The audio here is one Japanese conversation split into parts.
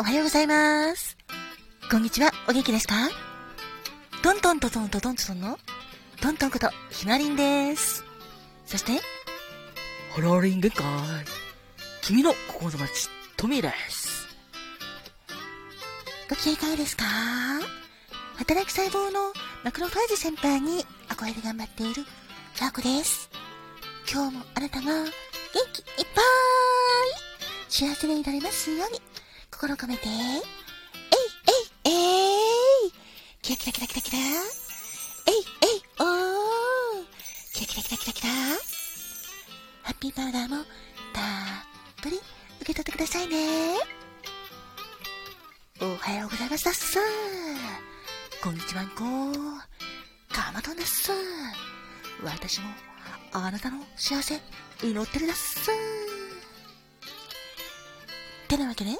おはようございます。こんにちは、お元気ですか？トントントントントントントンのトントンことひまりんです。そして、ハローリン限界。君の心友達、トミーです。ご機嫌いかがですか？働く細胞のマクロファージ先輩に憧れで頑張っているファーコです。今日もあなたが元気いっぱい幸せでいられますように心込めて、えいえいえいキラキラキラキラキラえいえいおーキラキラキラキラキラハッピーパウダーもたっぷり受け取ってくださいね。おはようございますだっす。こんにちはんこ。かまどんです。私もあなたの幸せ祈ってるだっす。てなわけで、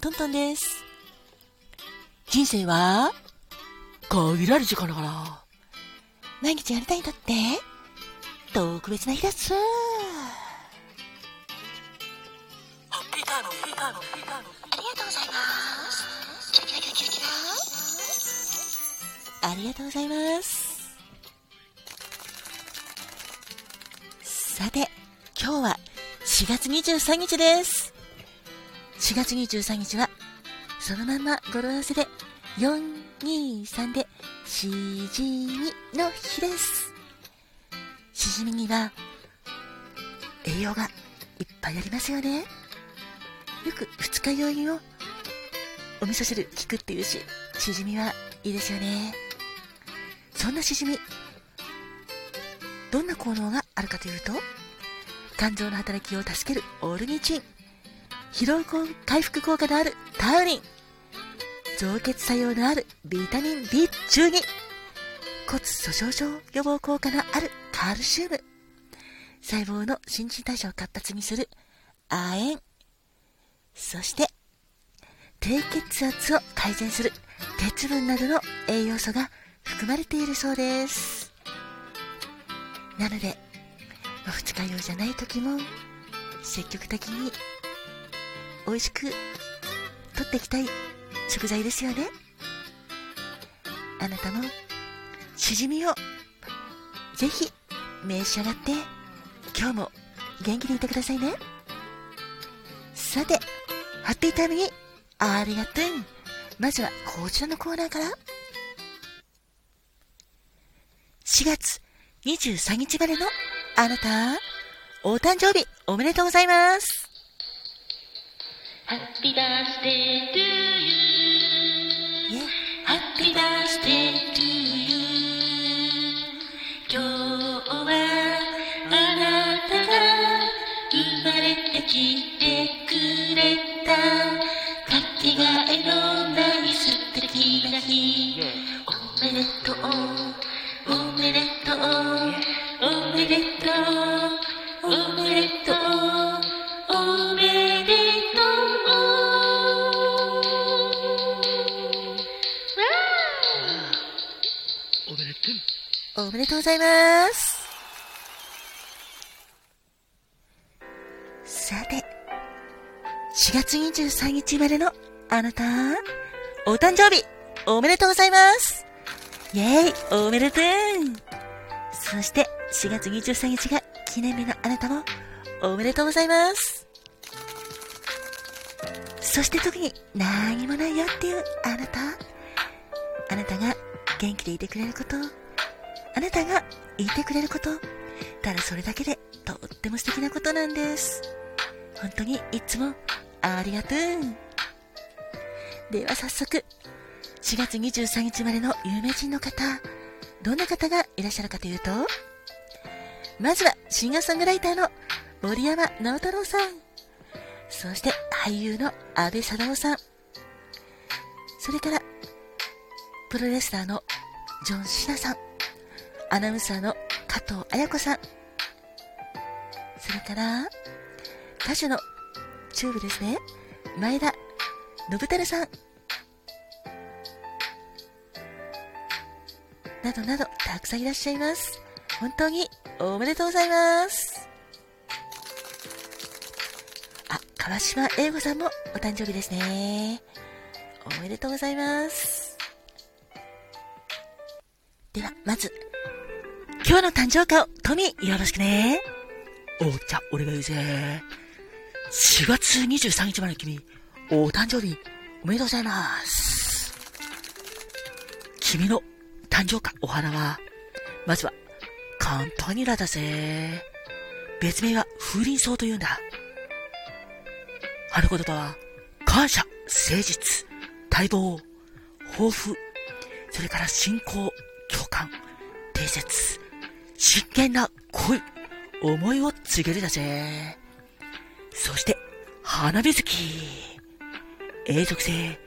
トントンです。人生は、限られる時間だから、毎日あなたにとって、特別な日だっす。ありがとうございます。キラキラキラキラキラ。ありがとうございます。さて、今日は4月23日です。4月23日は、そのまま語呂合わせで、423で、しじみの日です。しじみには、栄養がいっぱいありますよね。よく二日酔いをお味噌汁効くっていうし、しじみはいいですよね。そんなしじみ、どんな効能があるかというと、肝臓の働きを助けるオールニチン、疲労回復効果のあるタウリン、造血作用のあるビタミン B12、骨粗鬆症予防効果のあるカルシウム、細胞の新陳代謝を活発にする亜鉛、そして、低血圧を改善する鉄分などの栄養素が含まれているそうです。なので、まあ二日酔いじゃない時も、積極的に美味しく取っていきたい食材ですよね。あなたも、しじみを、ぜひ、召し上がって、今日も元気でいてくださいね。さて、ハッピータイムに、ありがとう。まずは、こちらのコーナーから。4月23日までのあなた、お誕生日おめでとうございます。Happy birthday to you. ね、Happy birthday to you. 今日はあなたが生まれてきてくれた。かけがえのない素敵な日。おめでとう。おめでとうございます。さて、4月23日生までのあなた、お誕生日、おめでとうございます。イェイ、おめでとう。そして、4月23日が記念日のあなたも、おめでとうございます。そして特に何もないよっていうあなた、あなたが元気でいてくれること、あなたがいてくれること、ただそれだけでとっても素敵なことなんです。本当にいつもありがとう。では早速、4月23日までの有名人の方、どんな方がいらっしゃるかというと、まずはシンガーソングライターの森山直太朗さん、そして俳優の安部貞夫さん、それからプロレスラーのジョン・シナさん、アナウンサーの加藤綾子さん、それから、歌手のチューブですね、前田信太さん、などなど、たくさんいらっしゃいます。本当におめでとうございます。あ、川島英語さんもお誕生日ですね。おめでとうございます。では、まず、今日の誕生花をトミーよろしくね。おじゃ、俺が言うぜ。4月23日まで君、お誕生日、おめでとうございます。君の誕生花、お花は、まずは、カンパニラだぜ。別名は風鈴草と言うんだ。花言葉は、感謝、誠実、待望、抱負、それから信仰、共感、定説、真剣な恋、思いを告げるだぜ。そして、花火好き。永続性、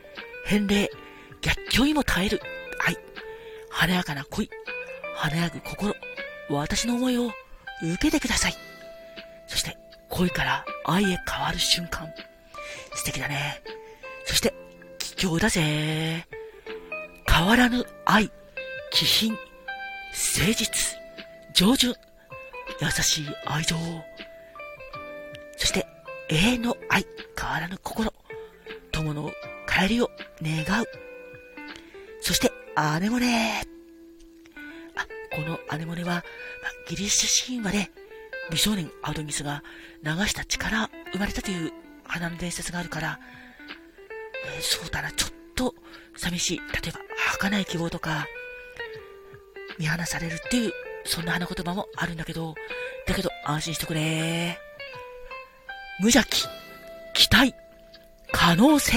返礼、逆境にも耐える愛、華やかな恋、華やぐ心、私の思いを受けてください。そして、恋から愛へ変わる瞬間。素敵だね。そして、貴重だぜ。変わらぬ愛、気品、誠実、上純、優しい愛情。そして、永遠の愛、変わらぬ心。友の帰りを願う。そして、アネモネ。あ、このアネモネは、まあギリシャ神話で、美少年アドニスが流した血から生まれたという花の伝説があるから、えーそうだな、ちょっと寂しい。例えば、儚い希望とか、見放されるっていう、そんな花言葉もあるんだけど、だけど安心してくれ。無邪気、期待、可能性、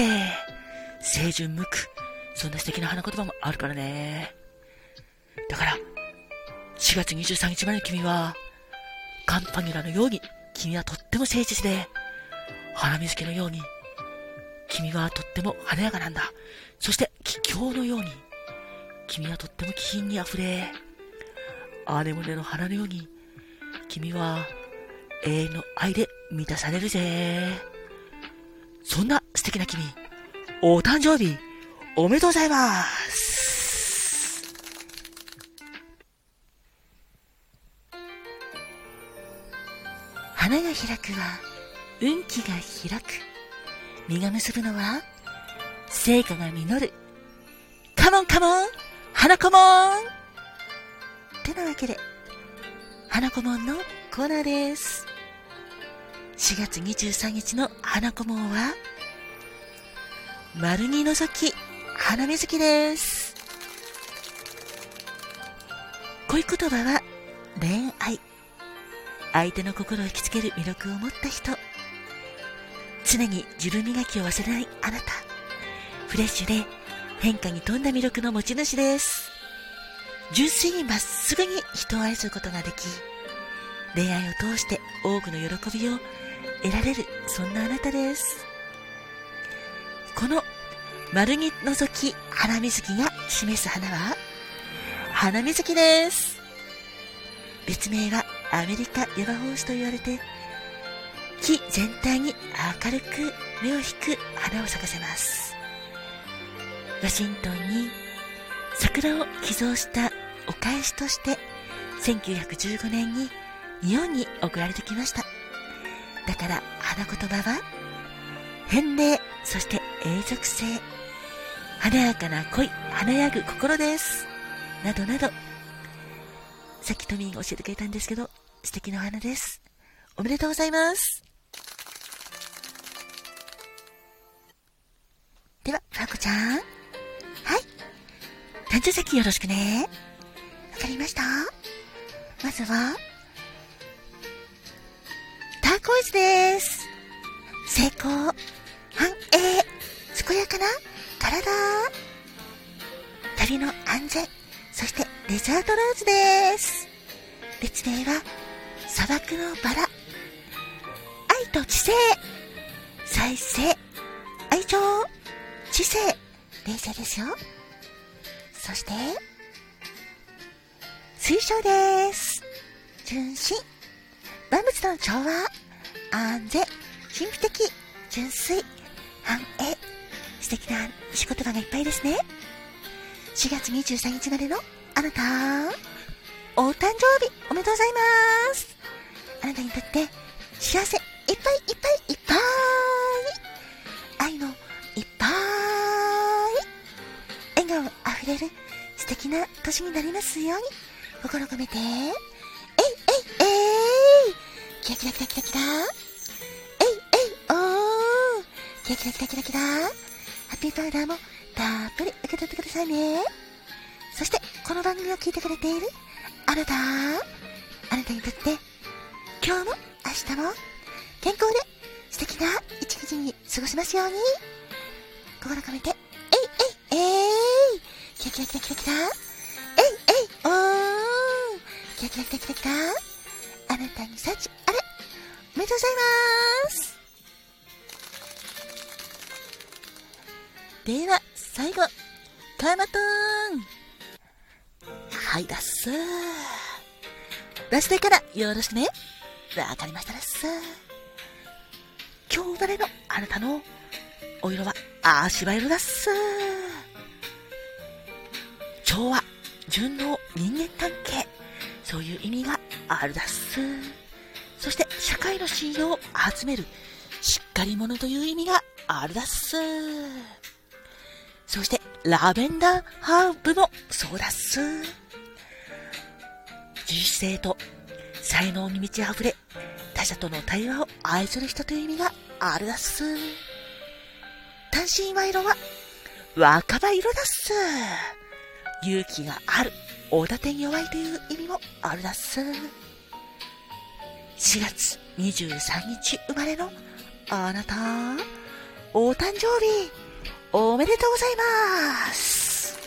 清純無垢、そんな素敵な花言葉もあるからね。だから、4月23日までの君は、カンパニュラのように、君はとっても誠実で、花水木のように、君はとっても華やかなんだ。そして、気境のように、君はとっても気品に溢れ、アネモネの花のように、君は永遠の愛で満たされるぜ。そんな素敵な君、お誕生日、おめでとうございます。花が開くは運気が開く。実が結ぶのは成果が実る。カモンカモン花子もんってなわけで、花子もんのコーナーです。4月23日の花子もんは、丸に覗き、花水木です。恋言葉は、恋愛。相手の心を引きつける魅力を持った人。常に自分磨きを忘れないあなた。フレッシュで変化に富んだ魅力の持ち主です。純粋にまっすぐに人を愛することができ、恋愛を通して多くの喜びを得られる、そんなあなたです。この丸に覗き花水木が示す花は、花水木です。別名はアメリカヤマホウシと言われて、木全体に明るく目を引く花を咲かせます。ワシントンに桜を寄贈したお返しとして、1915年に日本に送られてきました。だから花言葉は、返礼、そして永続性、華やかな恋、華やぐ心です。などなど、さっきトミーが教えてくれたんですけど、素敵なお花です。おめでとうございます。では、ファコちゃん。誕生石よろしくね。わかりました？まずは、ターコイズです。成功、繁栄、健やかな体。旅の安全、そしてデザートローズです。別名は、砂漠のバラ。愛と知性、再生、愛情、知性、冷静ですよ。そして、水晶です。純真、万物との調和、安全、神秘的、純粋、繁栄、素敵な仕言葉がいっぱいですね。4月23日までのあなた、お誕生日おめでとうございます。あなたにとって幸せいっぱいいっぱいいっぱい素敵な年になりますように、心込めて、えいえいえい。キラキラキラキラキラ。えいえいおー。キラキラキラキラキラ。ハッピーパウダーもたっぷり受け取ってくださいね。そして、この番組を聞いてくれているあなた、あなたにとって、今日も明日も健康で素敵な一日に過ごせますように。心込めて、いキラキラキラキラキラえいえいおーキラキラキラキラキラあなたに幸あれ。おめでとうございます。では、最後、カーマトーン。はいだっすラストから？よろしくね。わかりましたです。今日生まれのあなたのお色は足場色だっす調和、順応、人間関係、そういう意味があるだっす。そして、社会の信用を集める、しっかり者という意味があるだっす。そして、ラベンダーハーブもそうだっす。自主性と才能に満ち溢れ、他者との対話を愛する人という意味があるだっす。単身今色は若葉色だっす。勇気がある、大盾に弱いという意味もあるだっす。4月23日生まれのあなた、お誕生日、おめでとうございます。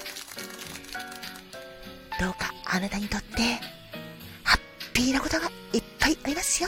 どうかあなたにとって、ハッピーなことがいっぱいありますよ